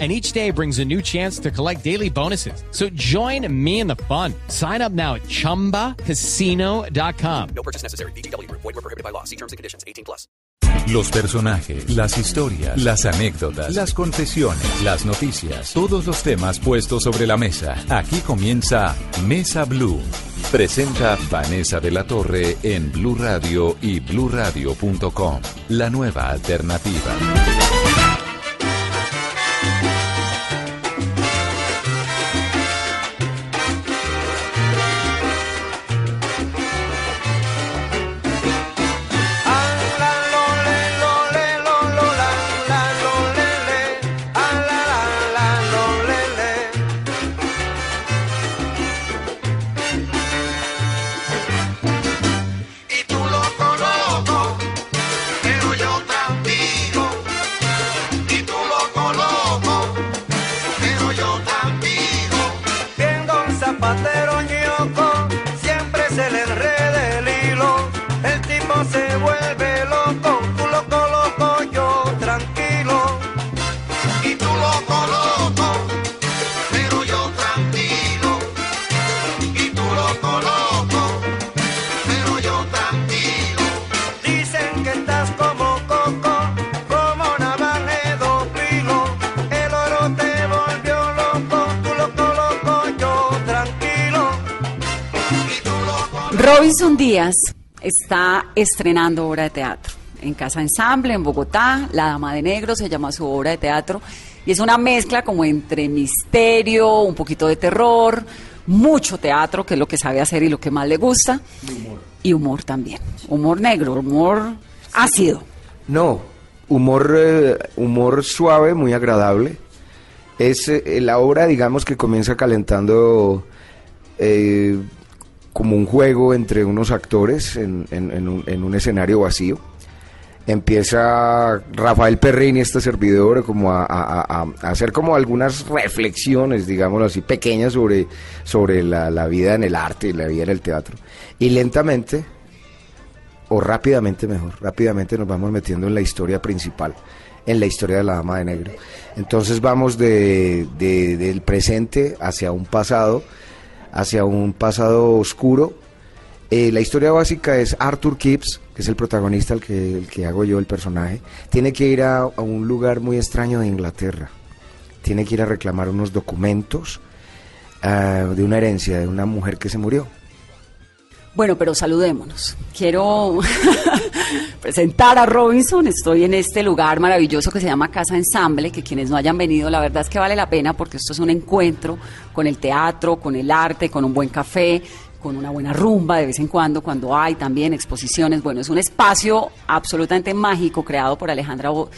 and each day brings a new chance to collect daily bonuses. So join me in the fun. Sign up now at ChumbaCasino.com. No purchase necessary. BGW. Void were prohibited by law. See terms and conditions. 18 plus. Los personajes, las historias, las anécdotas, las confesiones, las noticias, todos los temas puestos sobre la mesa. Aquí comienza Mesa Blue. Presenta Vanessa de la Torre en Blue Radio y BlueRadio.com. La nueva alternativa. Se vuelve loco, tú lo coloco yo tranquilo. Y tú lo coloco, pero yo tranquilo. Y tú lo coloco, pero yo tranquilo. Dicen que estás como coco, como navaje doblilo. El oro te volvió loco, tú lo coloco yo tranquilo. Y tú lo coloco. Robinson Díaz está estrenando obra de teatro en Casa Ensamble, en Bogotá. La Dama de Negro se llama su obra de teatro. Y es una mezcla como entre misterio, un poquito de terror, mucho teatro, que es lo que sabe hacer y lo que más le gusta. Y humor también. Humor negro, humor ácido. No, humor, eh, humor suave, muy agradable. Es eh, la obra, digamos, que comienza calentando eh, como un juego entre unos actores en, un, en un escenario vacío. Empieza Rafael Perrini, este servidor, como a, a- a- hacer como algunas reflexiones, digámoslo así, pequeñas sobre, sobre la, vida en el arte y la vida en el teatro. Y lentamente, o rápidamente mejor, rápidamente nos vamos metiendo en la historia principal, en la historia de la Dama de Negro. Entonces vamos de, de- del presente hacia un pasado, hacia un pasado oscuro. Eh, la historia básica es Arthur Gibbs, que es el protagonista, el que, el que hago yo, el personaje, tiene que ir a, a un lugar muy extraño de Inglaterra. Tiene que ir a reclamar unos documentos ah, de una herencia de una mujer que se murió. Bueno, pero saludémonos. Quiero presentar a Robinson. Estoy en este lugar maravilloso que se llama Casa Ensamble, que quienes no hayan venido, la verdad es que vale la pena porque esto es un encuentro con el teatro, con el arte, con un buen café, con una buena rumba de vez en cuando, cuando hay también exposiciones. Bueno, es un espacio absolutamente mágico creado por Alejandra Bo-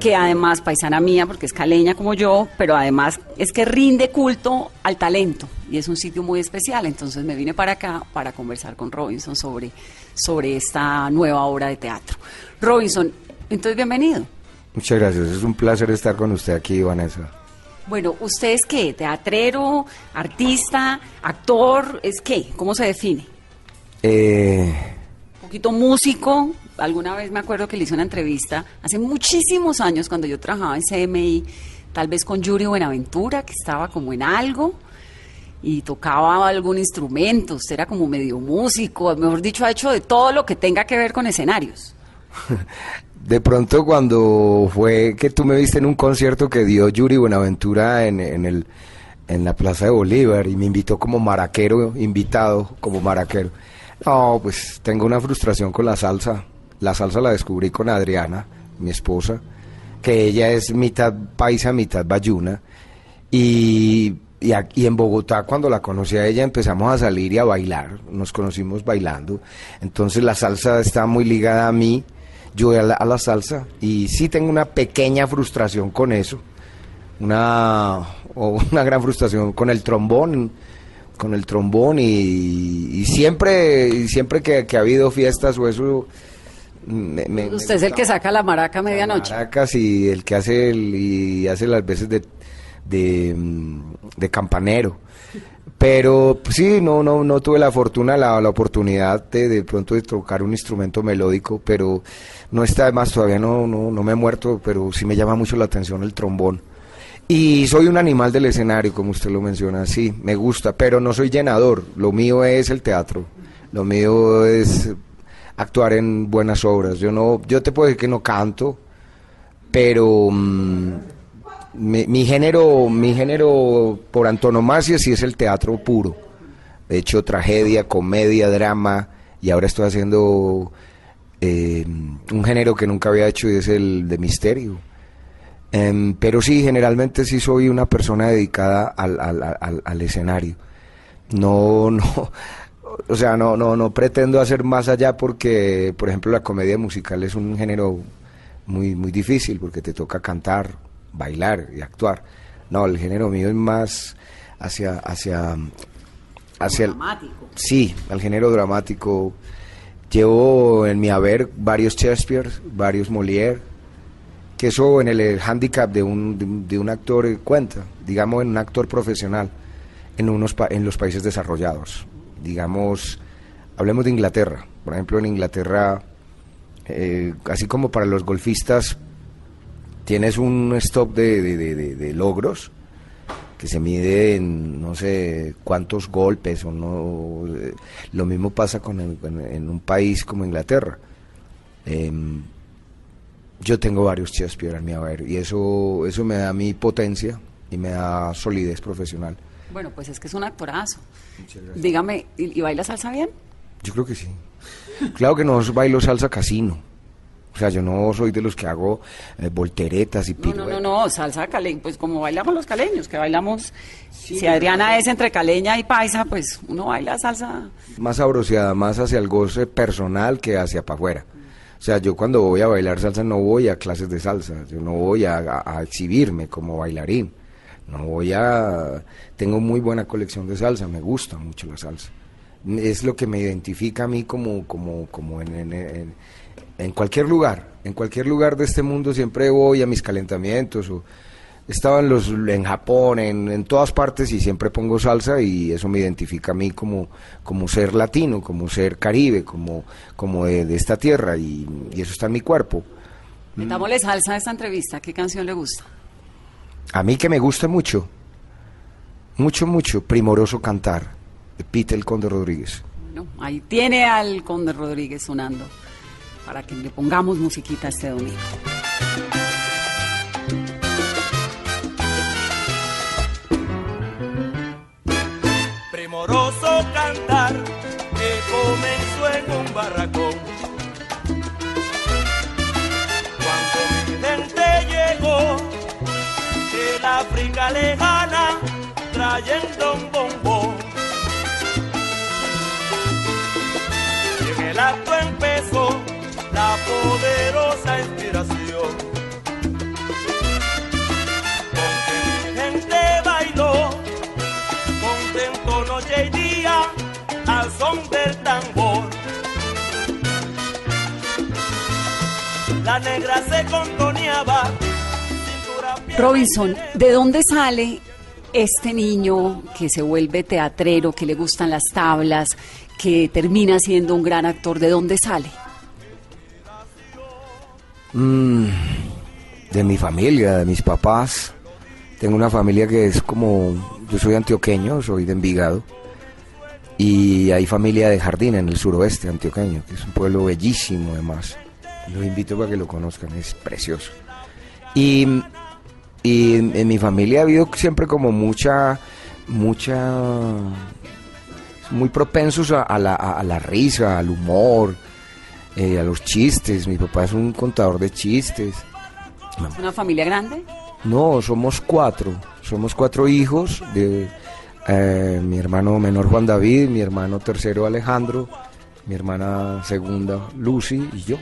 Que además paisana mía, porque es caleña como yo, pero además es que rinde culto al talento y es un sitio muy especial. Entonces me vine para acá para conversar con Robinson sobre, sobre esta nueva obra de teatro. Robinson, entonces bienvenido. Muchas gracias, es un placer estar con usted aquí, Vanessa. Bueno, ¿usted es qué? ¿Teatrero, artista, actor? ¿Es qué? ¿Cómo se define? Eh, Un poquito músico. Alguna vez me acuerdo que le hice una entrevista hace muchísimos años cuando yo trabajaba en CMI, tal vez con Yuri Buenaventura, que estaba como en algo y tocaba algún instrumento. Usted era como medio músico, mejor dicho, ha hecho de todo lo que tenga que ver con escenarios. de pronto cuando fue que tú me viste en un concierto que dio Yuri Buenaventura en, en el, en la Plaza de Bolívar y me invitó como maraquero, invitado como maraquero. No, pues tengo una frustración con la salsa. La salsa la descubrí con Adriana, mi esposa, que ella es mitad paisa, mitad bayuna. Y, y en Bogotá, cuando la conocí a ella, empezamos a salir y a bailar. Nos conocimos bailando. Entonces la salsa está muy ligada a mí, yo a la, a la salsa. Y sí tengo una pequeña frustración con eso. Una, una gran frustración con el trombón. con el trombón y, siempre, siempre que, que ha habido fiestas o eso... me- me- me Usted es el que saca la maraca a medianoche. Maracas y el que hace el, y hace las veces de, de, de campanero. Pero pues, sí, no, no, no tuve la fortuna, la, la oportunidad de de pronto de tocar un instrumento melódico, pero no está de más, todavía no, no, no me he muerto, pero sí me llama mucho la atención el trombón. Y soy un animal del escenario, como usted lo menciona, sí, me gusta, pero no soy llenador, lo mío es el teatro, lo mío es actuar en buenas obras. Yo no, yo te puedo decir que no canto, pero mm, mi, género, mi género por antonomasia sí es el teatro puro. De hecho, tragedia, comedia, drama, y ahora estoy haciendo eh, un género que nunca había hecho y es el de misterio. Em, pero sí, generalmente sí soy una persona dedicada al, al- al- al escenario. No, no, o sea, no, no, no pretendo hacer más allá porque, por ejemplo, la comedia musical es un género muy, muy difícil porque te toca cantar, bailar y actuar. No, el género mío es más hacia, hacia, hacia el, Dramático. Sí, al género dramático. Llevo en mi haber varios Shakespeare, varios Molière, que eso en el, handicap de un, de un- de un actor cuenta, digamos en un actor profesional en, unos pa- en los países desarrollados. Digamos, hablemos de Inglaterra. Por ejemplo, en Inglaterra, eh, así como para los golfistas, tienes un stop de, de- de- logros que se mide en no sé cuántos golpes o no eh, lo mismo pasa con el- en un país como Inglaterra Em, yo tengo varios Shakespeare en mi haber y eso eso me da mi potencia y me da solidez profesional Bueno, pues es que es un actorazo. Dígame, ¿y, y baila salsa bien? yo creo que sí claro que no bailo salsa casino o sea yo no soy de los que hago eh, volteretas y No, no, piruetas no, no, salsa caleña, pues como bailamos los caleños, que bailamos, si Adriana es entre caleña y paisa, pues uno baila salsa. más sabroseada, más hacia el goce personal que hacia para afuera. O sea, yo cuando voy a bailar salsa no voy a clases de salsa, yo no voy a, a- a exhibirme como bailarín. No voy a... Tengo muy buena colección de salsa, me gusta mucho la salsa. Es lo que me identifica a mí como, como, como en, en- cualquier lugar. En cualquier lugar de este mundo siempre voy a mis calentamientos o estaba en, los, en Japón, en, en todas partes y siempre pongo salsa y eso me identifica a mí como, como ser latino, como ser caribe, como, como de, de esta tierra y, y eso está en mi cuerpo. Metámosle salsa a esta entrevista, ¿qué canción le gusta? A mí que me gusta mucho, mucho, mucho, Primoroso Cantar, de Peter el Conde Rodríguez. Bueno, ahí tiene al Conde Rodríguez sonando, para que le pongamos musiquita este domingo. primoroso cantar que comenzó en un barracón. Lejana trayendo un bombón. Y en el acto empezó la poderosa inspiración. Con mi gente bailó contento noche y día al son del tambor. La negra se contoneaba. Robinson, ¿de dónde sale este niño que se vuelve teatrero, que le gustan las tablas, que termina siendo un gran actor? ¿De dónde sale? Mm, de mi familia, de mis papás. Tengo una familia que es como, yo soy antioqueño, soy de Envigado. Y hay familia de Jardín en el suroeste antioqueño, que es un pueblo bellísimo además. Los invito para que lo conozcan, es precioso. Y, y en, en mi familia ha habido siempre como mucha, mucha, muy propensos a, a la, a- a la risa, al humor, eh, a los chistes. Mi papá es un contador de chistes. ¿Es una familia grande? No, somos cuatro. Somos cuatro hijos de eh, mi hermano menor Juan David, mi hermano tercero Alejandro, mi hermana segunda Lucy y yo.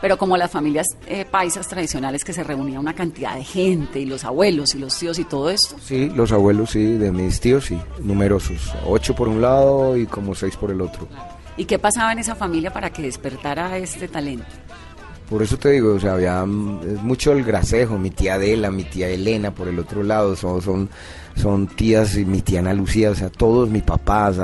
Pero como las familias eh, paisas tradicionales que se reunía una cantidad de gente y los abuelos y los tíos y todo esto. Sí, los abuelos, sí, de mis tíos, sí, numerosos. Ocho por un lado y como seis por el otro. ¿Y qué pasaba en esa familia para que despertara este talento? Por eso te digo, o sea, había mm, mucho el gracejo, mi tía Adela, mi tía Elena por el otro lado, son, son, son tías y mi tía Ana Lucía, o sea, todos mis papás,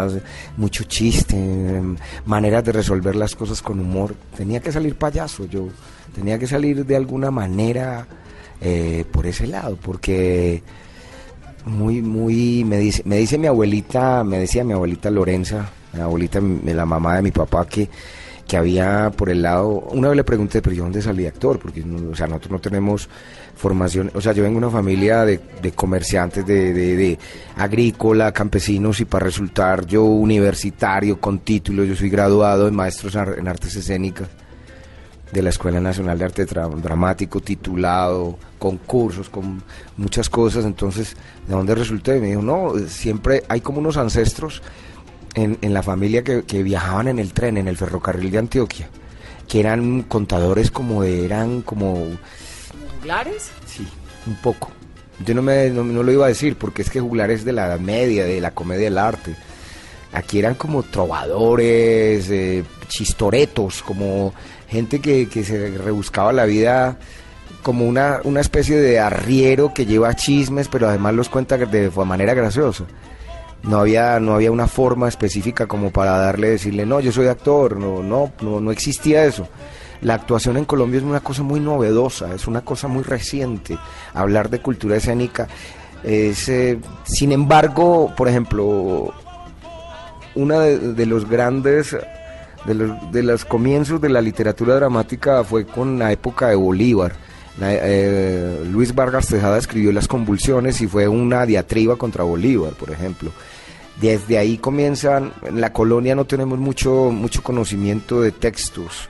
mucho chiste, em, maneras de resolver las cosas con humor. Tenía que salir payaso, yo tenía que salir de alguna manera eh, por ese lado, porque muy, muy, me dice, me dice mi abuelita, me decía mi abuelita Lorenza, mi abuelita, la mamá de mi papá, que, que había por el lado, una vez le pregunté, pero yo dónde salí actor, porque o sea, nosotros no tenemos formación, o sea, yo vengo de una familia de, de comerciantes, de, de, de agrícola, campesinos, y para resultar yo universitario, con título, yo soy graduado en maestros en artes escénicas de la Escuela Nacional de Arte Dramático, titulado, concursos, con muchas cosas. Entonces, ¿de dónde resulté? Me dijo, no, siempre hay como unos ancestros en, en la familia que, que viajaban en el tren, en el ferrocarril de Antioquia, que eran contadores como de, eran como, ¿Juglares? sí, un poco. Yo no, me, no, no lo iba a decir porque es que juglar es de la Media, de la comedia del arte. Aquí eran como trovadores, eh, chistoretos, como gente que, que se rebuscaba la vida como una, una especie de arriero que lleva chismes, pero además los cuenta de manera graciosa. No había, no había una forma específica como para darle, decirle, no, yo soy actor, no, no, no, no existía eso. La actuación en Colombia es una cosa muy novedosa, es una cosa muy reciente. Hablar de cultura escénica es, eh, sin embargo, por ejemplo, una de, de los grandes de los, de los comienzos de la literatura dramática fue con la época de Bolívar. La- eh, Luis Vargas Tejada escribió Las convulsiones y fue una diatriba contra Bolívar, por ejemplo. Desde ahí comienzan, en la colonia no tenemos mucho, mucho conocimiento de textos.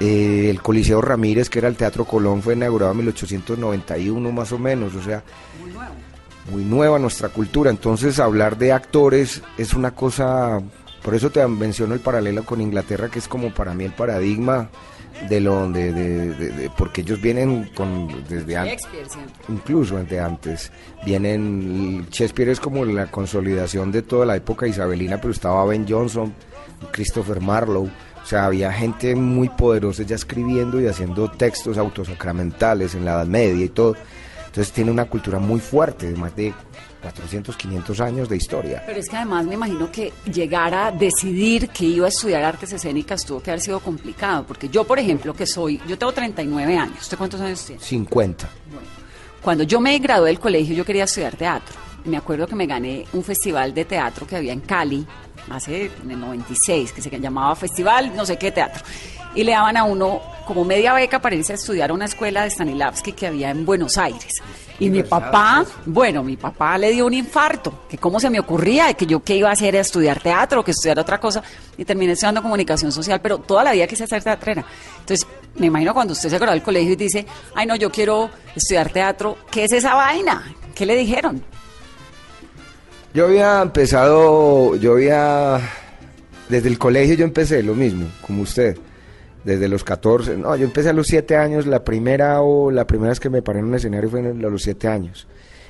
Eh, el Coliseo Ramírez, que era el Teatro Colón, fue inaugurado en 1891 más o menos, o sea, muy nueva nuestra cultura. Entonces hablar de actores es una cosa, por eso te menciono el paralelo con Inglaterra, que es como para mí el paradigma de lo de, de- porque ellos vienen con desde antes incluso desde antes vienen Shakespeare es como la consolidación de toda la época isabelina pero estaba Ben Jonson Christopher Marlowe o sea había gente muy poderosa ya escribiendo y haciendo textos autosacramentales en la Edad Media y todo. Entonces tiene una cultura muy fuerte de más de 400 500 años de historia Pero es que además me imagino que llegar a decidir que iba a estudiar artes escénicas tuvo que haber sido complicado, porque yo, por ejemplo, que soy, yo tengo 39 años, ¿usted cuántos años tiene? 50 Cuando yo me gradué del colegio yo quería estudiar teatro. Me acuerdo que me gané un festival de teatro que había en Cali, hace en el 96, que se llamaba Festival no sé qué teatro. Y le daban a uno como media beca para irse a estudiar a una escuela de Stanislavski que había en Buenos Aires. Y mi papá, bueno, mi papá le dio un infarto, que cómo se me ocurría, de que yo qué iba a hacer, a estudiar teatro, que estudiar otra cosa, y terminé estudiando comunicación social, pero toda la vida quise ser teatrera. Entonces, me imagino cuando usted se graduó del colegio y dice, ay no, yo quiero estudiar teatro, ¿qué es esa vaina? ¿Qué le dijeron? Yo había empezado, yo había, desde el colegio yo empecé lo mismo, como usted, desde los 14, no, yo empecé a los 7 años, la primera o la primera vez que me paré en un escenario fue a los 7 años.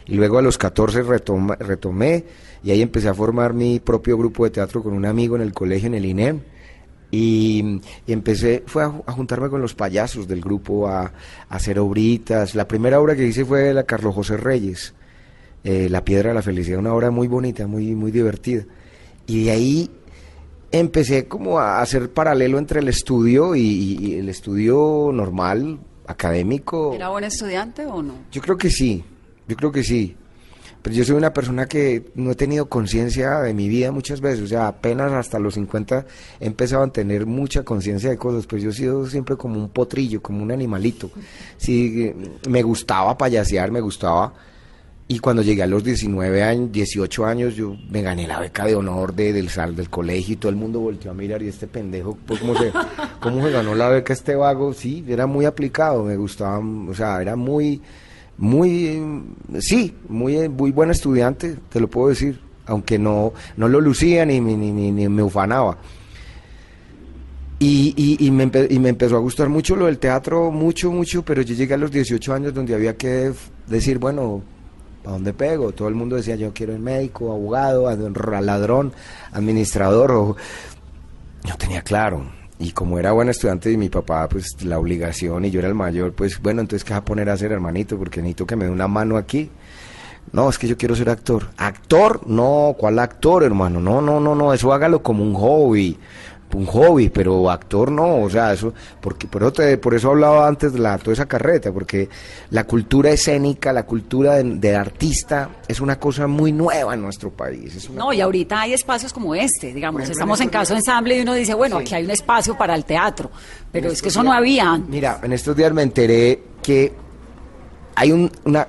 Y luego a los 14 retoma- retomé y ahí empecé a formar mi propio grupo de teatro con un amigo en el colegio, en el INEM. Y, empecé, fue a juntarme con los payasos del grupo, a, a hacer obritas. La primera obra que hice fue la Carlos José Reyes, eh, La Piedra de la Felicidad, una obra muy bonita, muy, muy divertida. Y de ahí empecé como a hacer paralelo entre el estudio y, el estudio normal, académico. ¿Era buen estudiante o no? Yo creo que sí, yo creo que sí. Pero yo soy una persona que no he tenido conciencia de mi vida muchas veces, o sea, apenas hasta los 50 he empezado a tener mucha conciencia de cosas, pues yo he sido siempre como un potrillo, como un animalito. Sí, eh, me gustaba payasear, me gustaba. Y cuando llegué a los 19 años, 18 años, yo me gané la beca de honor de, del sal del colegio y todo el mundo volteó a mirar y este pendejo, pues, ¿cómo se, cómo se ganó la beca este vago? Sí, era muy aplicado, me gustaba, o sea, era muy, muy, sí, muy, muy buen estudiante, te lo puedo decir, aunque no, no lo lucía ni, ni, ni, me ufanaba. Y, y- y me y me empezó a gustar mucho lo del teatro, mucho, mucho, pero yo llegué a los 18 años donde había que decir, bueno, ¿a dónde pego? Todo el mundo decía, yo quiero el médico, abogado, ad- ladrón, administrador. O... Yo tenía claro. Y como era buen estudiante y mi papá, pues la obligación y yo era el mayor, pues bueno, entonces ¿qué vas a poner a hacer, hermanito? Porque necesito que me dé una mano aquí. No, es que yo quiero ser actor. ¿Actor? No, ¿cuál actor, hermano? No, no, no, no, eso hágalo como un hobby. Un hobby, pero actor no, o sea, eso, porque por eso, te- por eso hablaba antes de la, toda esa carreta, porque la cultura escénica, la cultura de, de artista es una cosa muy nueva en nuestro país. Es No, y ahorita hay espacios como este, digamos, ejemplo, estamos en en caso días- ensamble y uno dice, bueno, Sí. aquí hay un espacio para el teatro, pero En es que eso no había antes. Mira, en estos días me enteré que hay un- una,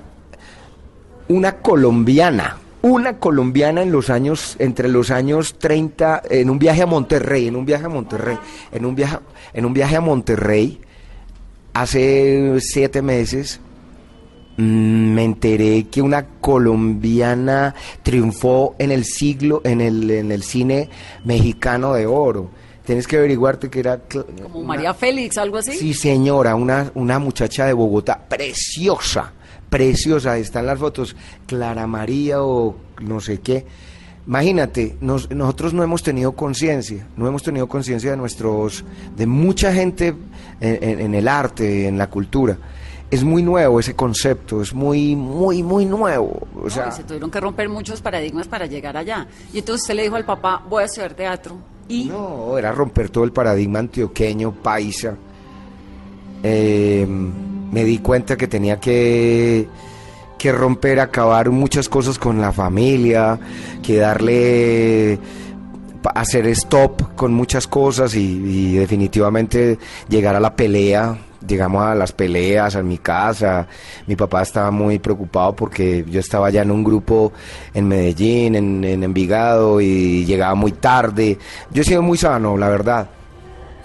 una colombiana, una colombiana en los años, entre los años 30, en un viaje a Monterrey, en un viaje a Monterrey, en un viaje, en un viaje a Monterrey, hace siete meses, mm, me enteré que una colombiana triunfó en el siglo, en el, en el cine mexicano de oro. Tienes que averiguarte que era Como una- María Félix, algo así. Sí, señora, una, una muchacha de Bogotá, preciosa, preciosa, están las fotos, Clara María o no sé qué. Imagínate, nos- nosotros no hemos tenido conciencia, no hemos tenido conciencia de nuestros, de mucha gente en, en- en el arte, en la cultura. Es muy nuevo ese concepto, es muy, muy, muy nuevo. O sea, se tuvieron que romper muchos paradigmas para llegar allá. Y entonces usted le dijo al papá, voy a estudiar teatro. Y No, era romper todo el paradigma antioqueño, paisa. Eh, me di cuenta que tenía que, que romper, acabar muchas cosas con la familia, que darle, hacer stop con muchas cosas y, y definitivamente llegar a la pelea. Llegamos a las peleas, a mi casa. Mi papá estaba muy preocupado porque yo estaba ya en un grupo en Medellín, en, en Envigado y llegaba muy tarde. Yo he sido muy sano, la verdad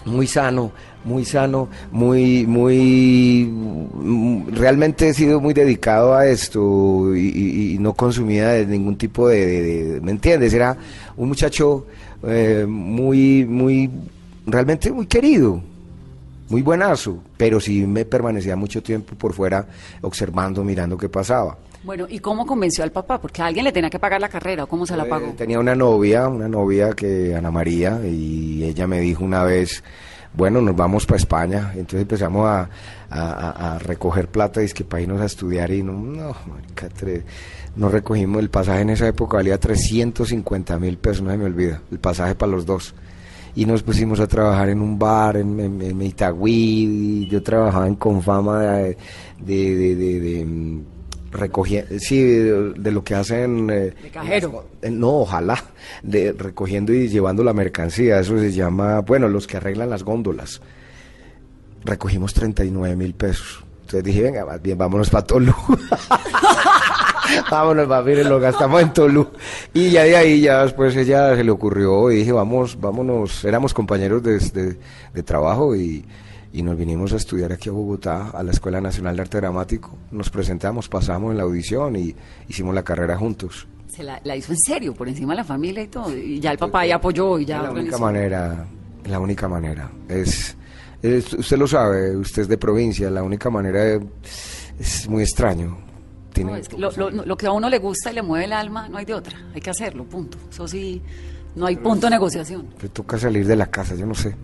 muy sano, muy sano, muy, muy, mm, realmente he sido muy dedicado a esto y, no consumida de ningún tipo de, de- de- ¿me entiendes? Era un muchacho eh, muy, muy, realmente muy querido, muy buenazo, pero sí me permanecía mucho tiempo por fuera observando, mirando qué pasaba. bueno, ¿y cómo convenció al papá? Porque alguien le tenía que pagar la carrera, ¿o cómo se la Eh, pagó? tenía una novia, una novia que Ana María, y ella me dijo una vez, bueno, nos vamos para España. Entonces empezamos a, a- a- recoger plata es que para irnos a estudiar y no, no, marica, tre- no recogimos el pasaje en esa época, valía 350 mil pesos, no se me olvida, el pasaje para los dos. Y nos pusimos a trabajar en un bar en, en, y yo trabajaba en Confama de, de, de, de- recogía- sí, de, lo que hacen... eh, De cajero. eh, No, ojalá, de recogiendo y llevando la mercancía, eso se llama, bueno, los que arreglan las góndolas. Recogimos 39 mil pesos. Entonces dije, venga, más bien, vámonos para Tolú. vámonos, va, miren, lo gastamos en Tolú. Y ya de ahí, ya después ella se le ocurrió y dije, vamos, vámonos, éramos compañeros de, de- de trabajo y, y nos vinimos a estudiar aquí a Bogotá, a la Escuela Nacional de Arte Dramático. Nos presentamos, pasamos en la audición y hicimos la carrera juntos. Se la, la hizo en serio, por encima de la familia y todo. Y ya el papá ya apoyó y ya la única manera, la única manera. Es, es- usted lo sabe, usted es de provincia, la única manera es, es muy extraño. Tiene No, es que lo, lo- lo que a uno le gusta y le mueve el alma, no hay de otra. Hay que hacerlo, punto. Eso sí, no hay punto de negociación. le toca salir de la casa, yo no sé.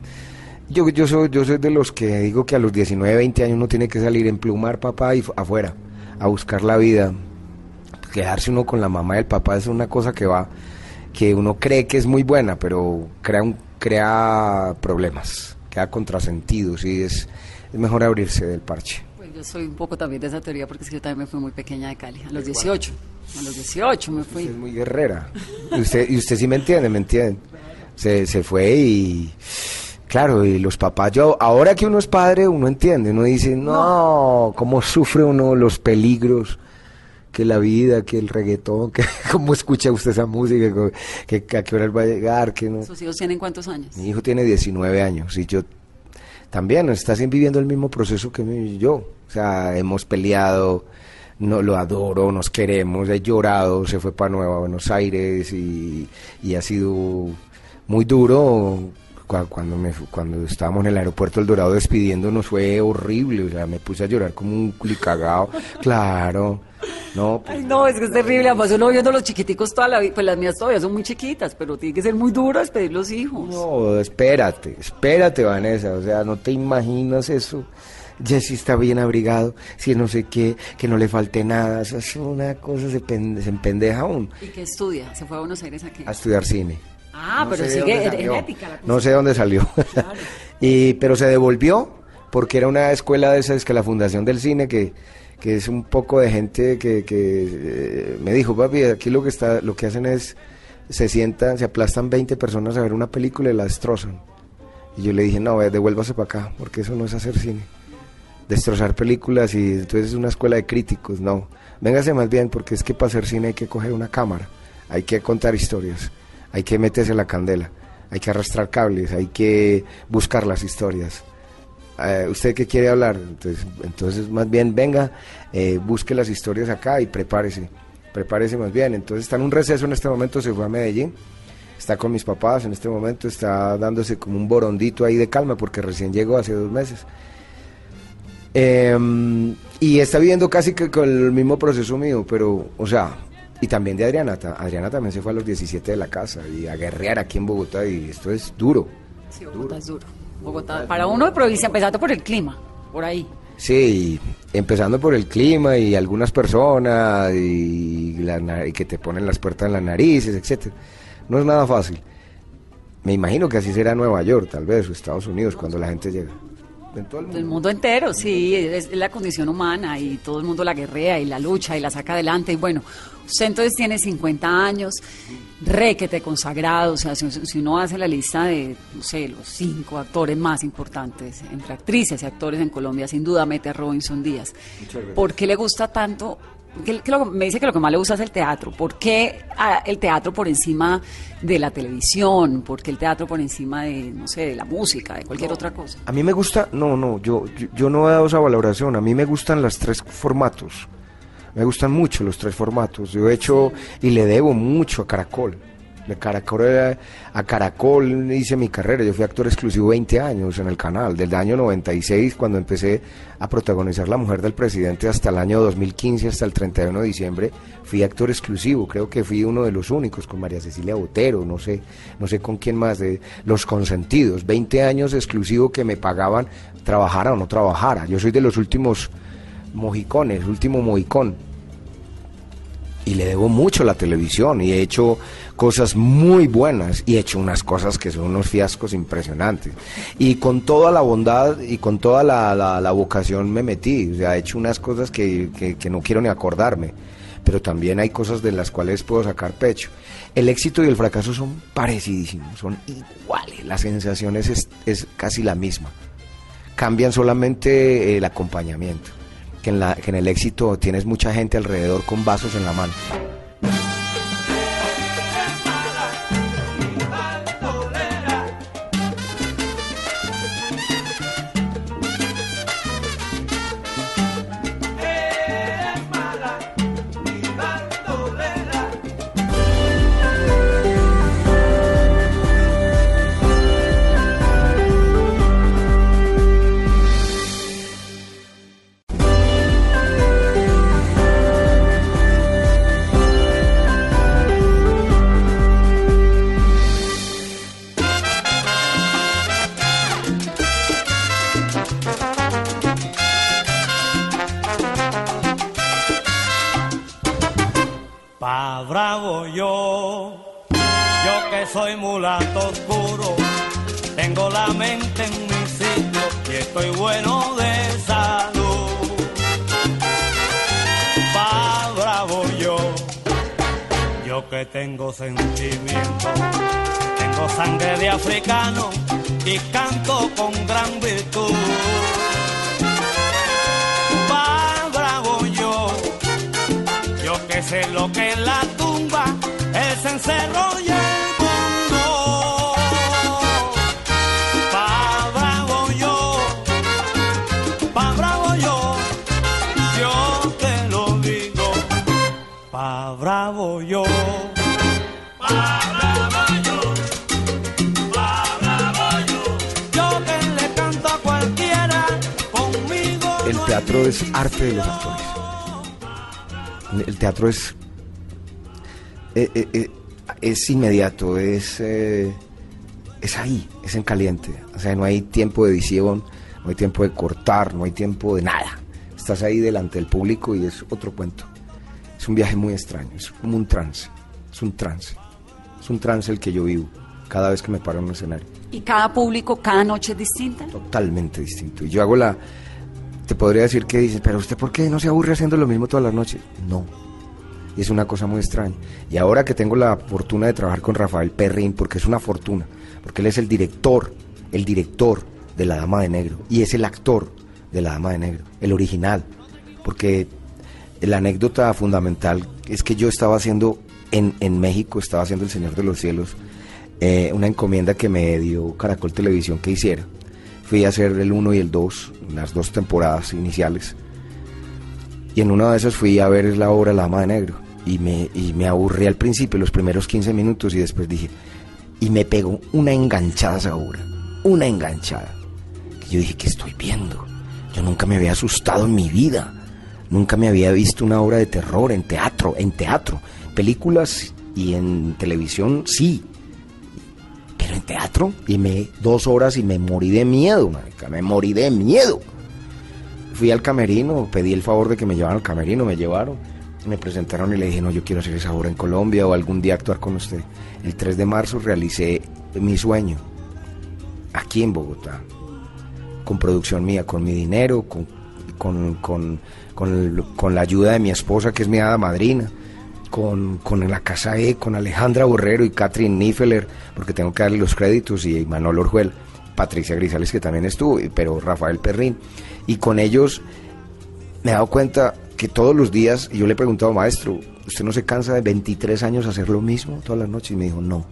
Yo, yo, soy, yo soy de los que digo que a los 19, 20 años uno tiene que salir en plumar papá y fu- afuera, a buscar la vida. Quedarse uno con la mamá y el papá es una cosa que va, que uno cree que es muy buena, pero crea, un, crea problemas, crea contrasentidos y es, es mejor abrirse del parche. Pues yo soy un poco también de esa teoría porque es que yo también me fui muy pequeña de Cali, a los 18. A los 18 me fui. Usted es muy guerrera. Y usted, y usted sí me entiende, me entiende. Se, se fue y. Claro, y los papás, yo, ahora que uno es padre, uno entiende, uno dice, no, cómo sufre uno los peligros, que la vida, que el reggaetón, que cómo escucha usted esa música, que, que a qué hora va a llegar, que no. ¿Sus hijos tienen cuántos años? Mi hijo tiene 19 años y yo también está viviendo el mismo proceso que yo. O sea, hemos peleado, no lo adoro, nos queremos, he llorado, se fue para Nueva Buenos Aires y, y ha sido muy duro cuando, me, cuando estábamos en el aeropuerto El Dorado despidiéndonos fue horrible, o sea, me puse a llorar como un culicagao, claro, no, pues, Ay, no, es que es terrible. Además, uno viendo los chiquiticos toda la vida. Pues las mías todavía son muy chiquitas, pero tiene que ser muy duro despedir los hijos. no, espérate, espérate Vanessa, o sea, no te imaginas eso. Jesse está bien abrigado, si no sé qué, que no le falte nada, eso es una cosa, se, pen- se empendeja aún ¿Y qué estudia? ¿Se fue a Buenos Aires aquí? a estudiar cine. Ah, No pero sigue en ética la. No sé dónde salió. y, pero se devolvió porque era una escuela de esas que la Fundación del Cine, que, que es un poco de gente que, que eh, me dijo, papi, aquí lo que, está, lo que hacen es, se sientan, se aplastan 20 personas a ver una película y la destrozan. Y yo le dije, no, devuélvase para acá, porque eso no es hacer cine. Destrozar películas y entonces es una escuela de críticos, no. Véngase más bien, porque es que para hacer cine hay que coger una cámara, hay que contar historias, hay que meterse la candela, hay que arrastrar cables, hay que buscar las historias. Eh, ¿Usted qué quiere hablar? Entonces, entonces más bien venga, eh, busque las historias acá y prepárese, prepárese más bien. Entonces está en un receso en este momento, se fue a Medellín, está con mis papás en este momento, está dándose como un borondito ahí de calma porque recién llegó hace dos meses. Eh, y está viviendo casi que con el mismo proceso mío, pero, o sea, y también de Adriana. Adriana también se fue a los 17 de la casa y a guerrear aquí en Bogotá y esto es duro. Sí, Bogotá es duro. Bogotá, para uno de provincia, empezando por el clima, por ahí. Sí, empezando por el clima y algunas personas y, la na- y que te ponen las puertas en las narices, etcétera. No es nada fácil. Me imagino que así será Nueva York, tal vez, o Estados Unidos, cuando la gente llega. En todo el El mundo. mundo entero, sí, es, la condición humana y todo el mundo la guerrea y la lucha y la saca adelante. Y bueno, usted entonces tiene 50 años, requete consagrado, o sea, si, si uno hace la lista de, no sé, los cinco actores más importantes entre actrices y actores en Colombia, sin duda mete a Robinson Díaz. ¿Por qué le gusta tanto? ¿Qué- qué lo- me dice que lo que más le gusta es el teatro. ¿Por qué ah, el teatro por encima de la televisión? ¿Por qué el teatro por encima de, no sé, de la música, de cualquier otra cosa? A mí me gusta, no, no, yo, yo, yo no he dado esa valoración. A mí me gustan los tres formatos. Me gustan mucho los tres formatos. Yo he hecho y le debo mucho a Caracol. De Caracol a Caracol hice mi carrera. Yo fui actor exclusivo 20 años en el canal. Desde el año 96, cuando empecé a protagonizar La Mujer del Presidente, hasta el año 2015, hasta el 31 de diciembre, fui actor exclusivo. Creo que fui uno de los únicos con María Cecilia Botero, no sé, no sé con quién más, Los Consentidos. 20 años exclusivo que me pagaban, trabajara o no trabajara. Yo soy de los últimos mojicones, último mohicón y le debo mucho a la televisión y he hecho cosas muy buenas y he hecho unas cosas que son unos fiascos impresionantes. Y con toda la bondad y con toda la, la- la vocación me metí, o sea, he hecho unas cosas que, que- que no quiero ni acordarme, pero también hay cosas de las cuales puedo sacar pecho. El éxito y el fracaso son parecidísimos, son iguales, la sensación es, es- casi la misma cambian solamente el acompañamiento. Que en, la, que en el éxito tienes mucha gente alrededor con vasos en la mano. Soy mulato oscuro, tengo la mente en mi sitio y estoy bueno de salud. Pa' bravo yo, yo que tengo sentimiento, tengo sangre de africano y canto con gran virtud. Pa' bravo yo, yo que sé lo que es la tumba, el cencerro teatro es arte de los actores. El teatro es eh, eh, eh, es inmediato, es es ahí, es en caliente. O sea, no hay tiempo de edición, no hay tiempo de cortar, no hay tiempo de nada. Estás ahí delante del público y es otro cuento. Es un viaje muy extraño, es como un trance, es un trance. Es un trance el que yo vivo cada vez que me paro en un escenario. ¿Y cada público, cada noche es distinta? totalmente distinto. Y yo hago la. Te podría decir que dices, pero usted, ¿por qué no se aburre haciendo lo mismo todas las noches? No. Y es una cosa muy extraña. Y ahora que tengo la fortuna de trabajar con Rafael Perrin, porque es una fortuna, porque él es el director, el director de La Dama de Negro, y es el actor de La Dama de Negro, el original. Porque la anécdota fundamental es que yo estaba haciendo en, en México, estaba haciendo El Señor de los Cielos, eh, una encomienda que me dio Caracol Televisión que hiciera. Fui a hacer el 1 y el 2, las dos temporadas iniciales. Y en una de esas fui a ver la obra La Dama de Negro. Y me, y me aburrí al principio, los primeros 15 minutos, y después dije, y me pegó una enganchada esa obra. Una enganchada. Yo dije, ¿qué estoy viendo? Yo nunca me había asustado en mi vida. Nunca me había visto una obra de terror en teatro, en teatro. Películas y en televisión, sí. Pero en teatro, y me dos horas y me morí de miedo, me morí de miedo. Fui al camerino, pedí el favor de que me llevaran al camerino, me llevaron, me presentaron y le dije, no, yo quiero hacer esa obra en Colombia o algún día actuar con usted. El 3 de marzo realicé mi sueño, aquí en Bogotá, con producción mía, con mi dinero, con, con, con, con, con la ayuda de mi esposa, que es mi hada madrina, con, con la Casa E, con Alejandra Borrero y Catherine Nifeler, porque tengo que darle los créditos, y Manuel Orjuel, Patricia Grisales, que también estuvo, pero Rafael Perrín. Y con ellos me he dado cuenta que todos los días, y yo le he preguntado, maestro, ¿usted no se cansa de 23 años hacer lo mismo todas las noches? Y me dijo, no,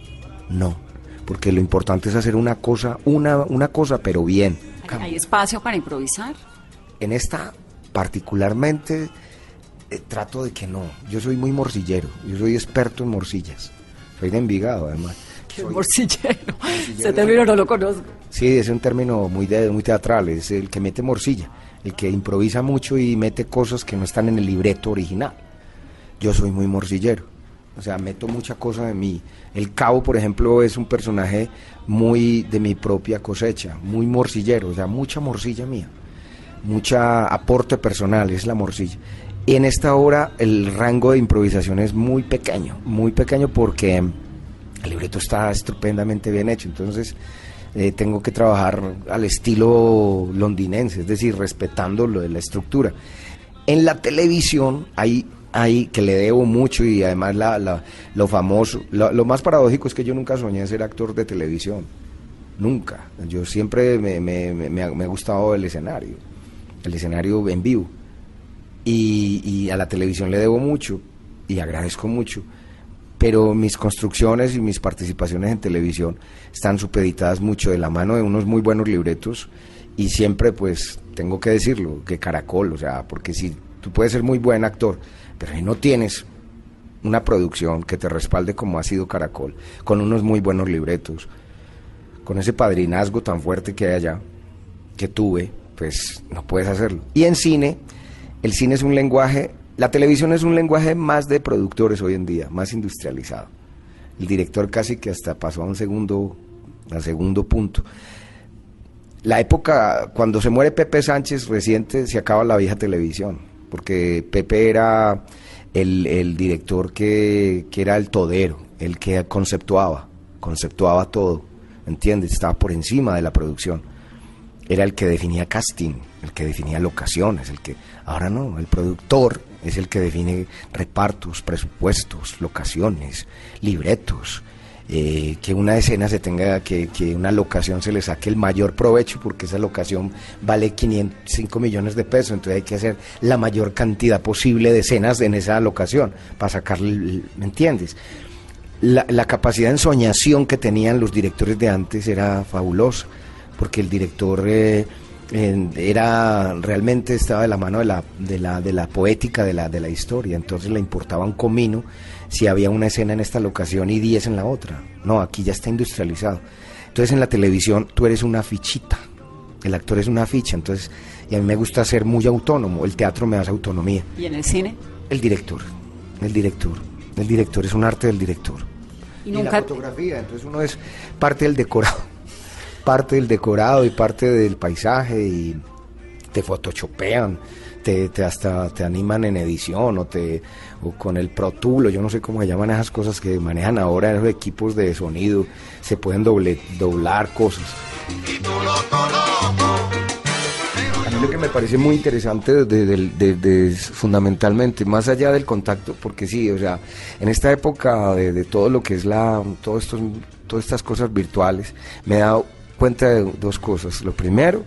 no, porque lo importante es hacer una cosa, una, una cosa, pero bien. ¿Hay espacio para improvisar? En esta particularmente eh, trato de que no. Yo soy muy morcillero, yo soy experto en morcillas. Soy de Envigado, además. Qué Soy- morcillero. Ese término no lo conozco. Sí, es un término muy, de- muy teatral, es el que mete morcilla, el que improvisa mucho y mete cosas que no están en el libreto original. Yo soy muy morcillero, o sea, meto mucha cosa de mí. El cabo, por ejemplo, es un personaje muy de mi propia cosecha, muy morcillero, o sea, mucha morcilla mía, mucha aporte personal, es la morcilla. Y en esta obra el rango de improvisación es muy pequeño, muy pequeño porque el libreto está estupendamente bien hecho, entonces eh, tengo que trabajar al estilo londinense, es decir, respetando lo de la estructura. En la televisión hay, hay que le debo mucho y además la, la- lo famoso, lo, lo más paradójico es que yo nunca soñé ser actor de televisión, nunca. Yo siempre me, me- me- me ha gustado el escenario, el escenario en vivo y, a la televisión le debo mucho y agradezco mucho, pero mis construcciones y mis participaciones en televisión están supeditadas mucho de la mano de unos muy buenos libretos y siempre pues tengo que decirlo, que Caracol, o sea, porque si tú puedes ser muy buen actor, pero si no tienes una producción que te respalde como ha sido Caracol, con unos muy buenos libretos, con ese padrinazgo tan fuerte que hay allá, que tuve, pues no puedes hacerlo. Y en cine, el cine es un lenguaje, la televisión es un lenguaje más de productores hoy en día, más industrializado. El director casi que hasta pasó a un segundo, a segundo punto. La época, cuando se muere Pepe Sánchez reciente, se acaba la vieja televisión, porque Pepe era el, el director que, que era el todero, el que conceptuaba, conceptuaba todo, ¿entiendes? Estaba por encima de la producción. Era el que definía casting, el que definía locaciones, el que ahora no, el productor es el que define repartos, presupuestos, locaciones, libretos, eh, que una escena se tenga, que, una locación se le saque el mayor provecho porque esa locación vale 500, 5 millones de pesos, entonces hay que hacer la mayor cantidad posible de escenas en esa locación para sacarle, ¿me entiendes? La, capacidad de ensoñación que tenían los directores de antes era fabulosa, porque el director eh, era realmente estaba de la mano de la, de la, de la poética de la, de la historia, entonces le importaba un comino si había una escena en esta locación y 10 en la otra. No, aquí ya está industrializado. Entonces en la televisión tú eres una fichita, El actor es una ficha, entonces, y a mí me gusta ser muy autónomo. El teatro me da esa autonomía. ¿Y en el cine? El director, el director, el director es un arte del director. Y Y, la fotografía, entonces uno es parte del decorado, parte del decorado y parte del paisaje y te photoshopean, te, te hasta te animan en edición o te o con el Pro yo no sé cómo se llaman esas cosas que manejan ahora esos equipos de sonido, se pueden doble, doblar cosas. A mí lo que me parece muy interesante de, de- fundamentalmente, más allá del contacto, porque sí, o sea, en esta época de, todo lo que es la, todo estos, todas estas cosas virtuales, me dado cuenta de dos cosas. Lo primero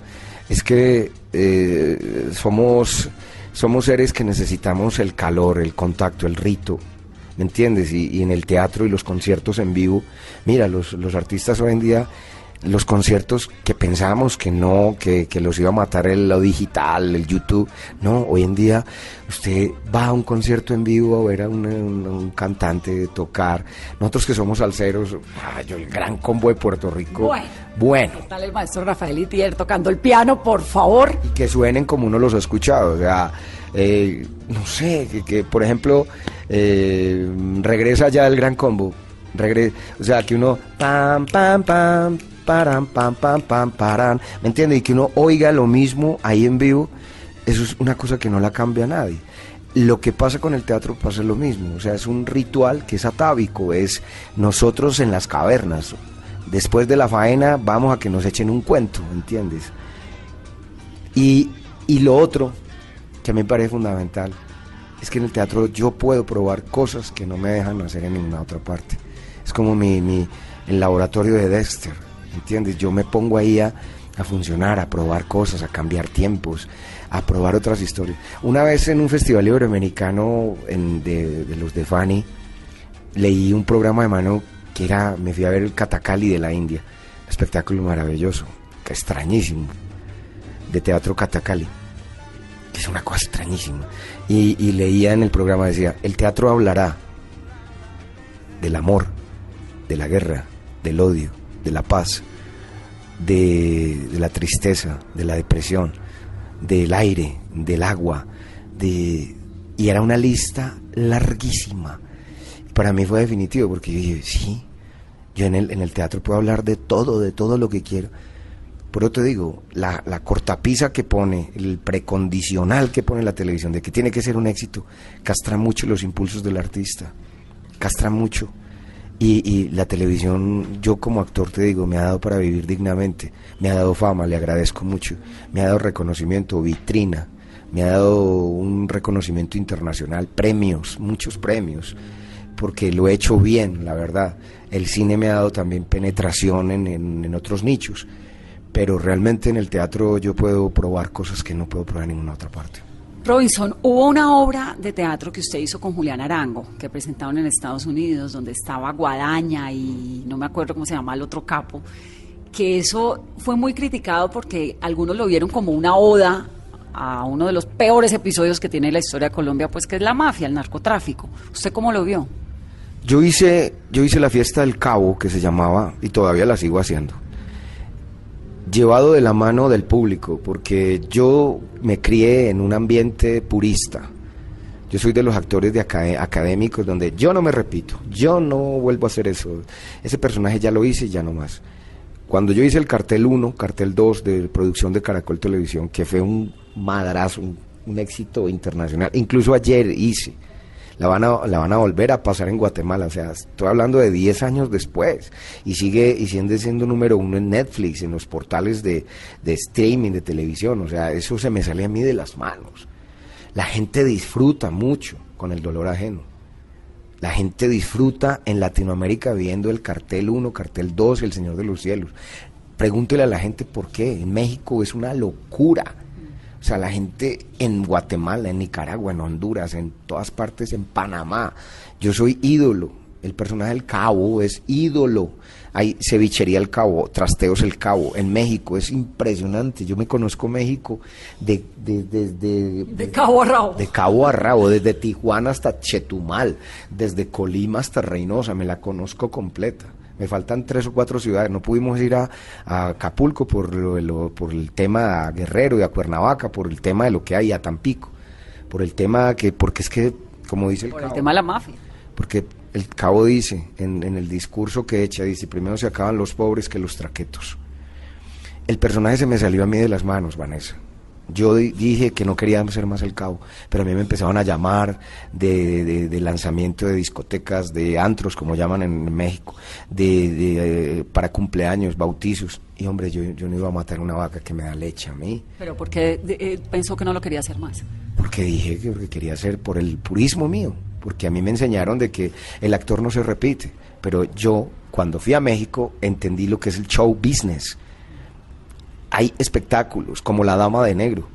es que eh, somos, somos seres que necesitamos el calor, el contacto, el rito, ¿me entiendes? Y, y en el teatro y los conciertos en vivo, mira, los, los artistas hoy en día, los conciertos que pensábamos que no, que, que los iba a matar el, lo digital, el YouTube, no, hoy en día usted va a un concierto en vivo a ver a un, un- un cantante tocar, nosotros que somos salseros, ah, yo, el gran combo de Puerto Rico, Bueno. bueno ¿Qué tal el maestro Rafael Itier tocando el piano, por favor? y que suenen como uno los ha escuchado. O sea, eh, no sé, que, que, por ejemplo eh, regresa ya el gran combo. Regre o sea, que uno pam, pam, pam, param, pam, pam, pam, paran. ¿Me entiende? Y que uno oiga lo mismo ahí en vivo, eso es una cosa que no la cambia nadie. Lo que pasa con el teatro pasa lo mismo, o sea, es un ritual que es atávico, es nosotros en las cavernas. Después de la faena vamos a que nos echen un cuento, ¿entiendes? Y, y lo otro que a mí me parece fundamental es que en el teatro yo puedo probar cosas que no me dejan hacer en ninguna otra parte. Es como mi, mi- el laboratorio de Dexter, ¿entiendes? Yo me pongo ahí a, a funcionar, a probar cosas, a cambiar tiempos, a probar otras historias. Una vez en un festival iberoamericano en- de, los de Fanny, leí un programa de mano que era, me fui a ver el Katakali de la India, espectáculo maravilloso, extrañísimo, de teatro Katakali, que es una cosa extrañísima. Y leía en el programa, decía, el teatro hablará del amor, de la guerra, del odio, de la paz, de, la tristeza, de la depresión, del aire, del agua, de... Y era una lista larguísima. Para mí fue definitivo porque yo dije, sí, yo en el, en el teatro puedo hablar de todo, de todo lo que quiero. Por eso te digo, la, la cortapisa que pone, el precondicional que pone la televisión de que tiene que ser un éxito, castra mucho los impulsos del artista, castra mucho. Y, y la televisión, yo como actor te digo, me ha dado para vivir dignamente, me ha dado fama, le agradezco mucho, me ha dado reconocimiento, vitrina, me ha dado un reconocimiento internacional, premios, muchos premios, porque lo he hecho bien, la verdad. El cine me ha dado también penetración en, en- en otros nichos, pero realmente en el teatro yo puedo probar cosas que no puedo probar en ninguna otra parte. Robinson, hubo una obra de teatro que usted hizo con Julián Arango, que presentaron en Estados Unidos, donde estaba Guadaña y no me acuerdo cómo se llama el otro capo, que eso fue muy criticado porque algunos lo vieron como una oda a uno de los peores episodios que tiene la historia de Colombia, pues que es la mafia, el narcotráfico. ¿Usted cómo lo vio? Yo hice, yo hice la fiesta del cabo que se llamaba y todavía la sigo haciendo. Llevado de la mano del público, porque yo me crié en un ambiente purista. Yo soy de los actores de acade- académicos donde yo no me repito, yo no vuelvo a hacer eso. Ese personaje ya lo hice y ya no más. Cuando yo hice el cartel 1, cartel 2 de producción de Caracol Televisión, que fue un madrazo, un éxito internacional, incluso ayer hice, la van, a, la van a volver a pasar en Guatemala, o sea, estoy hablando de 10 años después, y sigue y sigue siendo número uno en Netflix, en los portales de, de streaming, de televisión, o sea, eso se me sale a mí de las manos. La gente disfruta mucho con el dolor ajeno. La gente disfruta en Latinoamérica viendo el cartel 1, cartel 2, El Señor de los Cielos. Pregúntele a la gente por qué. En México es una locura. O sea, la gente en Guatemala, en Nicaragua, en Honduras, en todas partes, en Panamá. Yo soy ídolo. El personaje del cabo es ídolo. Hay cevichería el cabo, trasteos el cabo. En México es impresionante. Yo me conozco México de, de, de- de- De cabo a rabo. de cabo a rabo, desde Tijuana hasta Chetumal, desde Colima hasta Reynosa, me la conozco completa. Me faltan tres o cuatro ciudades. No pudimos ir a, a Acapulco por, lo- lo- por el tema a Guerrero y a Cuernavaca, por el tema de lo que hay, a Tampico. Por el tema que, porque es que, como dice el Por el tema de la mafia. porque el cabo dice en, en el discurso que echa, dice, primero se acaban los pobres que los traquetos. El personaje se me salió a mí de las manos, Vanessa. Yo di- dije que no quería ser más el cabo, pero a mí me empezaban a llamar de, de- de lanzamiento de discotecas, de antros, como llaman en México, de, de, eh, para cumpleaños, bautizos. Y hombre, yo, yo no iba a matar una vaca que me da leche a mí, Pero porque eh, pensó que no lo quería hacer más. porque dije que porque quería hacer por el purismo mío, porque a mí me enseñaron de que el actor no se repite, pero yo cuando fui a México entendí lo que es el show business. Hay espectáculos como La Dama de Negro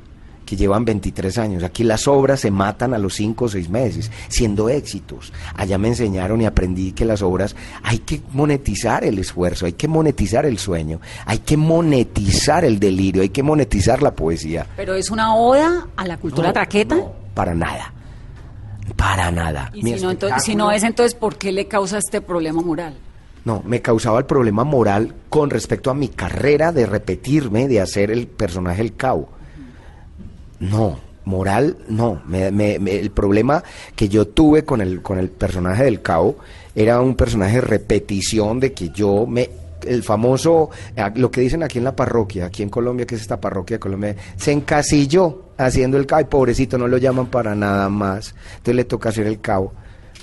que llevan 23 años. Aquí las obras se matan a los 5 o 6 meses, siendo éxitos. Allá me enseñaron y aprendí que las obras hay que monetizar el esfuerzo, hay que monetizar el sueño, hay que monetizar el delirio, hay que monetizar la poesía. Pero es una oda a la cultura No, traqueta. no, para nada. Para nada. Y si no, entonces, si no es, entonces, ¿por qué le causa este problema moral? No, me causaba el problema moral con respecto a mi carrera de repetirme, de hacer el personaje el cabo. No, moral, no. Me- me- me- el problema que yo tuve con el, con el personaje del cabo era un personaje de repetición de que yo me... El famoso, lo que dicen aquí en la parroquia, aquí en Colombia, que es esta parroquia de Colombia, se encasilló haciendo el cabo y pobrecito no lo llaman para nada más. Entonces le toca hacer el cabo.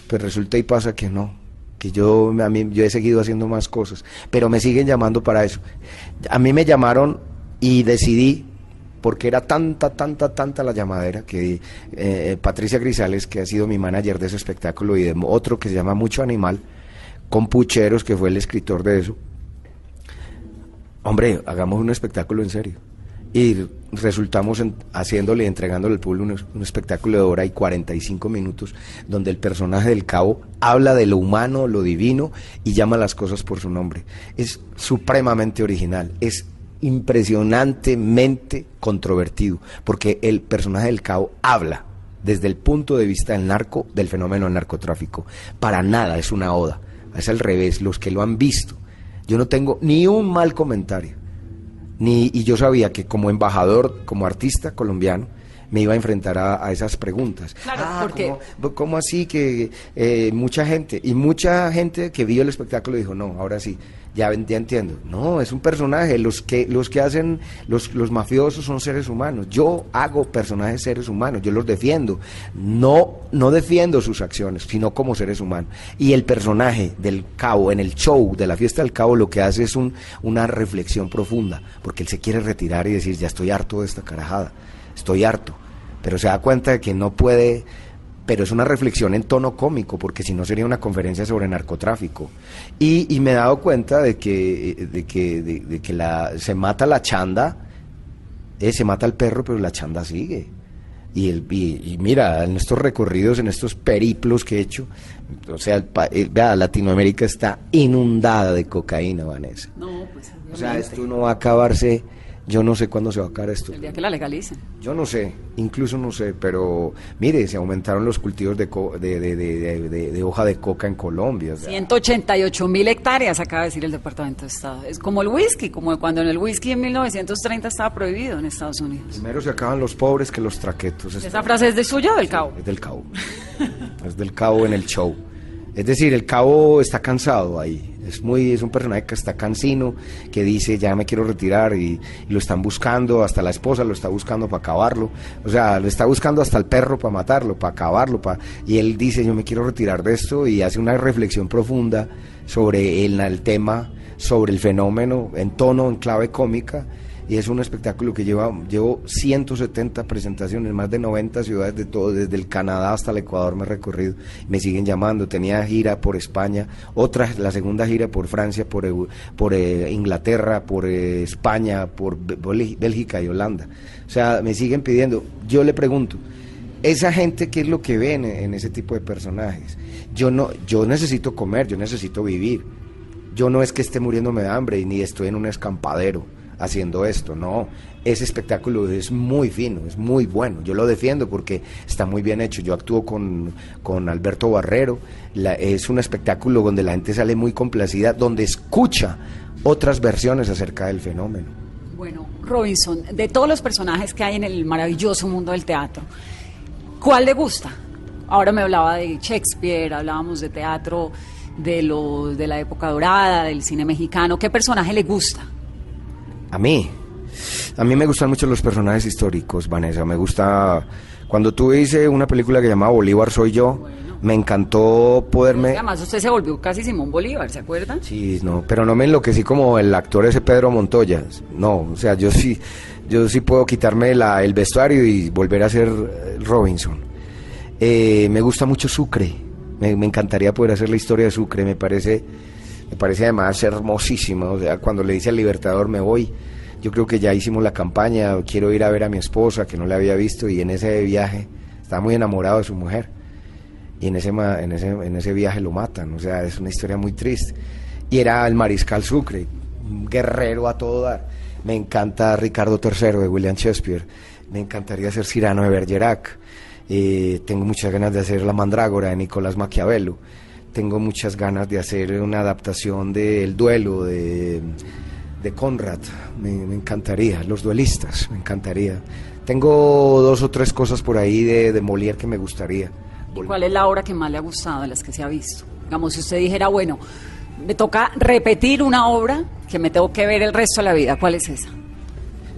Pues resulta y pasa que no, que yo, a mí, yo he seguido haciendo más cosas, pero me siguen llamando para eso. A mí me llamaron y decidí, porque era tanta, tanta, tanta la llamadera, que eh, Patricia Grisales, que ha sido mi manager de ese espectáculo, y de otro que se llama Mucho Animal, con Pucheros, que fue el escritor de eso, hombre, hagamos un espectáculo en serio. Y resultamos en- haciéndole, entregándole al público un, espectáculo de hora y 45 minutos, donde el personaje del cabo habla de lo humano, lo divino, y llama las cosas por su nombre. Es supremamente original, es impresionantemente controvertido, porque el personaje del cabo habla desde el punto de vista del narco, del fenómeno del narcotráfico. Para nada es una oda, es al revés, los que lo han visto. Yo no tengo ni un mal comentario. Ni, y yo sabía que como embajador, como artista colombiano, me iba a enfrentar a, a esas preguntas. Claro, Ah, porque- ¿cómo, cómo así que eh, mucha gente, y mucha gente que vio el espectáculo dijo, no, ahora sí, ya, ya entiendo. No, es un personaje, los que, los que hacen, los, los mafiosos son seres humanos. Yo hago personajes seres humanos, yo los defiendo. No, no defiendo sus acciones, sino como seres humanos. Y el personaje del cabo, en el show de la fiesta del cabo, lo que hace es un, una reflexión profunda, porque él se quiere retirar y decir, ya estoy harto de esta carajada, estoy harto. Pero se da cuenta de que no puede, pero es una reflexión en tono cómico, porque si no sería una conferencia sobre narcotráfico. Y, y me he dado cuenta de que, de que, de, de que la, se mata la chanda, eh, se mata el perro, pero la chanda sigue. Y, el, y, y mira, en estos recorridos, en estos periplos que he hecho, o sea, eh, vea, Latinoamérica está inundada de cocaína, Vanessa. No, pues O sea, esto no va a acabarse, yo no sé cuándo se va a acabar esto. El día que la legalicen. Yo no sé, incluso no sé, pero mire, se aumentaron los cultivos de, co- de, hoja de coca en Colombia. o sea, 188 mil hectáreas, acaba de decir el Departamento de Estado. Es como el whisky, como cuando en el whisky en 1930 estaba prohibido en Estados Unidos. primero se acaban los pobres que los traquetos. ¿Esa frase es de suyo o del cabo? Es del cabo. es del cabo en el show. Es decir, el cabo está cansado ahí. Es muy, es un personaje que está cansino, que dice ya me quiero retirar y, lo están buscando, hasta la esposa lo está buscando para acabarlo. O sea, lo está buscando hasta el perro para matarlo, para acabarlo. pa- y él dice yo me quiero retirar de esto y hace una reflexión profunda sobre el, el tema, sobre el fenómeno en tono, en clave cómica y es un espectáculo que lleva llevo 170 presentaciones, más de 90 ciudades de todo, desde el Canadá hasta el Ecuador me he recorrido, me siguen llamando, tenía gira por España, otra, la segunda gira por Francia, por, eh, Inglaterra, por eh, España, por Bé- Bélgi- Bélgica y Holanda. O sea, me siguen pidiendo, yo le pregunto, esa gente qué es lo que ven en, ese tipo de personajes. Yo no, yo necesito comer, yo necesito vivir. Yo no es que esté muriéndome de hambre ni estoy en un escampadero. Haciendo esto. No, ese espectáculo es muy fino, es muy bueno. Yo lo defiendo porque está muy bien hecho. Yo actúo con, con Alberto Barrero. La- es un espectáculo donde la gente sale muy complacida, donde escucha otras versiones acerca del fenómeno. Bueno, Robinson, de todos los personajes que hay en el maravilloso mundo del teatro, ¿cuál le gusta? Ahora me hablaba de Shakespeare, hablábamos de teatro de los de la época dorada, del cine mexicano. ¿Qué personaje le gusta? A mí, a mí me gustan mucho los personajes históricos, Vanessa. Me gusta cuando tú hice una película que llamaba Bolívar soy yo. Me encantó poderme. Además, usted se volvió casi Simón Bolívar, ¿se acuerdan? Sí, no, pero no me enloquecí como el actor ese Pedro Montoya. No, o sea, yo sí, yo sí puedo quitarme la- el vestuario y volver a ser eh, Robinson. Eh, me gusta mucho Sucre. Me, me encantaría poder hacer la historia de Sucre. Me parece, me parece además hermosísima. O sea, cuando le dice al Libertador me voy, yo creo que ya hicimos la campaña. Quiero ir a ver a mi esposa que no la había visto y en ese viaje estaba muy enamorado de su mujer y en ese, en ese, en ese viaje lo matan. O sea, es una historia muy triste. Y era el mariscal Sucre, un guerrero a todo dar. Me encanta Ricardo III de William Shakespeare. Me encantaría ser Cyrano de Bergerac. Eh, tengo muchas ganas de hacer La Mandrágora de Nicolás Maquiavelo. Tengo muchas ganas de hacer una adaptación de El Duelo de, de Conrad. Me, me encantaría. Los duelistas, me encantaría. Tengo dos o tres cosas por ahí de, de Molière que me gustaría. ¿Cuál es la obra que más le ha gustado de las que se ha visto? Digamos, si usted dijera, bueno, me toca repetir una obra que me tengo que ver el resto de la vida, ¿cuál es esa?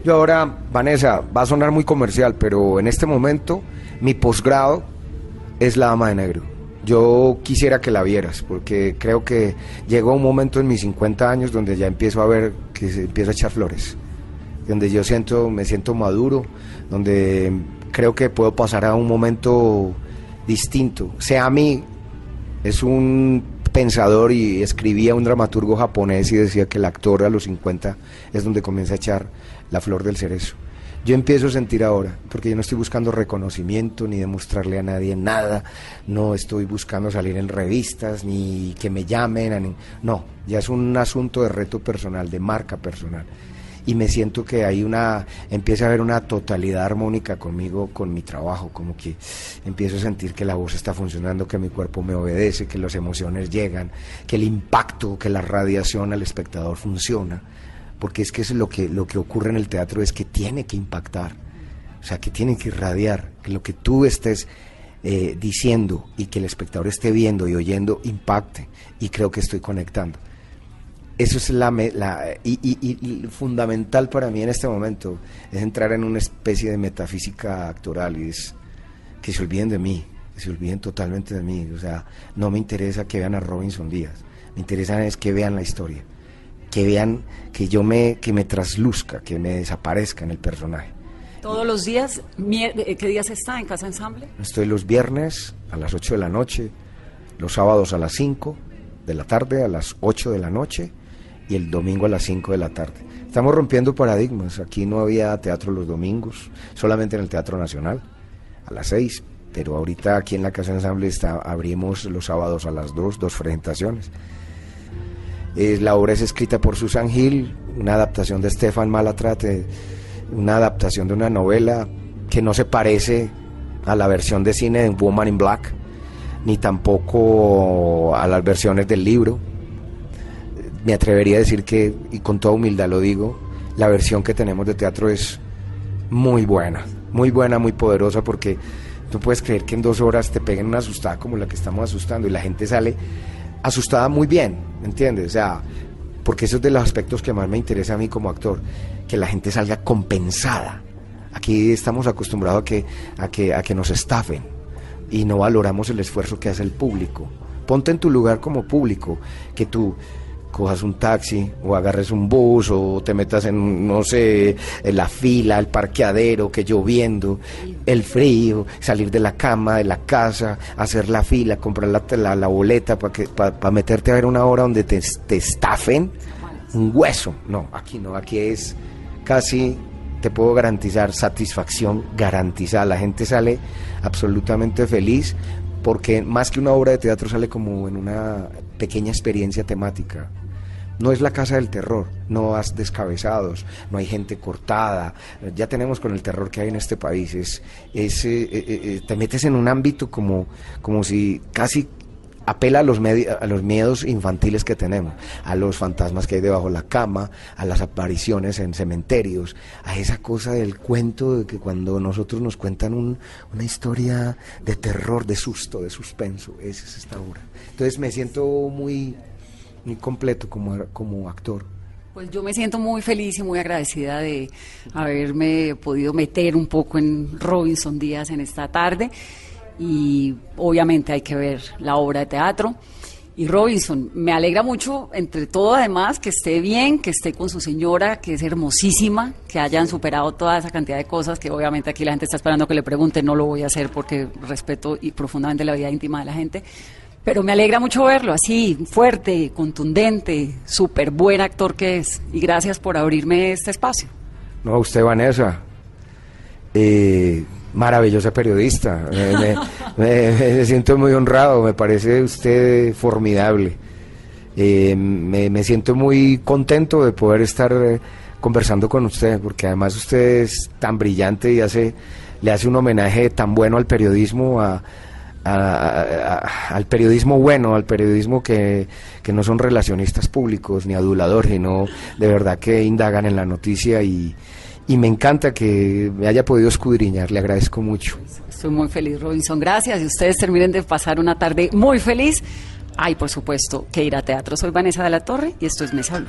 Yo ahora, Vanessa, va a sonar muy comercial, pero en este momento mi posgrado es La Dama de Negro. Yo quisiera que la vieras, porque creo que llegó un momento en mis 50 años donde ya empiezo a ver que se empieza a echar flores, donde yo siento, me siento maduro, donde creo que puedo pasar a un momento distinto. Sea a mí, es un pensador y escribía un dramaturgo japonés y decía que el actor a los 50 es donde comienza a echar la flor del cerezo. Yo empiezo a sentir ahora, porque yo no estoy buscando reconocimiento ni demostrarle a nadie nada, no estoy buscando salir en revistas ni que me llamen, no, ya es un asunto de reto personal, de marca personal. Y me siento que hay una, empieza a haber una totalidad armónica conmigo, con mi trabajo, como que empiezo a sentir que la voz está funcionando, que mi cuerpo me obedece, que las emociones llegan, que el impacto, que la radiación al espectador funciona porque es que es lo que, lo que ocurre en el teatro, es que tiene que impactar, o sea, que tiene que irradiar, que lo que tú estés eh, diciendo y que el espectador esté viendo y oyendo impacte, y creo que estoy conectando. Eso es la, la y fundamental para mí en este momento, es entrar en una especie de metafísica actoral y es que se olviden de mí, que se olviden totalmente de mí, o sea, no me interesa que vean a Robinson Díaz, me interesa es que vean la historia que vean que yo me que me trasluzca, que me desaparezca en el personaje. Todos los días, eh, ¿qué días está en Casa Ensamble? Estoy los viernes a las 8 de la noche, los sábados a las 5 de la tarde, a las 8 de la noche y el domingo a las 5 de la tarde. Estamos rompiendo paradigmas. Aquí no había teatro los domingos, solamente en el Teatro Nacional a las 6, pero ahorita aquí en la Casa Ensamble está, abrimos los sábados a las 2, dos presentaciones. Eh, la obra es escrita por Susan Hill, una adaptación de Stefan Malatrate, una adaptación de una novela que no se parece a la versión de cine de Woman in Black, ni tampoco a las versiones del libro. Me atrevería a decir que, y con toda humildad lo digo, la versión que tenemos de teatro es muy buena, muy buena, muy poderosa, porque tú puedes creer que en dos horas te peguen una asustada como la que estamos asustando y la gente sale asustada muy bien, ¿me entiendes? O sea, porque eso es de los aspectos que más me interesa a mí como actor, que la gente salga compensada. Aquí estamos acostumbrados a que, a que, a que nos estafen y no valoramos el esfuerzo que hace el público. Ponte en tu lugar como público, que tú cojas un taxi o agarres un bus o te metas en, no sé, en la fila, el parqueadero, que lloviendo, el frío, salir de la cama, de la casa, hacer la fila, comprar la, la, la boleta para que para meterte a ver una hora donde te, te estafen un hueso. No, aquí no, aquí es casi, te puedo garantizar, satisfacción garantizada. La gente sale absolutamente feliz porque más que una obra de teatro sale como en una pequeña experiencia temática no es la casa del terror, no has descabezados, no hay gente cortada, ya tenemos con el terror que hay en este país, es, es, eh, eh, eh, te metes en un ámbito como, como si casi apela a los, a los miedos infantiles que tenemos, a los fantasmas que hay debajo de la cama, a las apariciones en cementerios, a esa cosa del cuento de que cuando nosotros nos cuentan un- una historia de terror, de susto, de suspenso, esa es esta obra. Entonces me siento muy, muy completo como, como actor. Pues yo me siento muy feliz y muy agradecida de haberme podido meter un poco en Robinson Díaz en esta tarde y obviamente hay que ver la obra de teatro. Y Robinson, me alegra mucho, entre todo además, que esté bien, que esté con su señora, que es hermosísima, que hayan superado toda esa cantidad de cosas que obviamente aquí la gente está esperando que le pregunte, no lo voy a hacer porque respeto y profundamente la vida íntima de la gente. Pero me alegra mucho verlo así, fuerte, contundente, súper buen actor que es. Y gracias por abrirme este espacio. No, usted, Vanessa, eh, maravillosa periodista. Me, me- me- me siento muy honrado, me parece usted formidable. Eh, me, siento muy contento de poder estar eh, conversando con usted, porque además usted es tan brillante y hace, le hace un homenaje tan bueno al periodismo, a- a- al periodismo bueno, al periodismo que, que no son relacionistas públicos ni aduladores, sino de verdad que indagan en la noticia y, y me encanta que me haya podido escudriñar, le agradezco mucho. Estoy muy feliz, Robinson. Gracias. Y ustedes terminen de pasar una tarde muy feliz. Ay, por supuesto, que ir a teatro. Soy Vanessa de la Torre y esto es Mesa.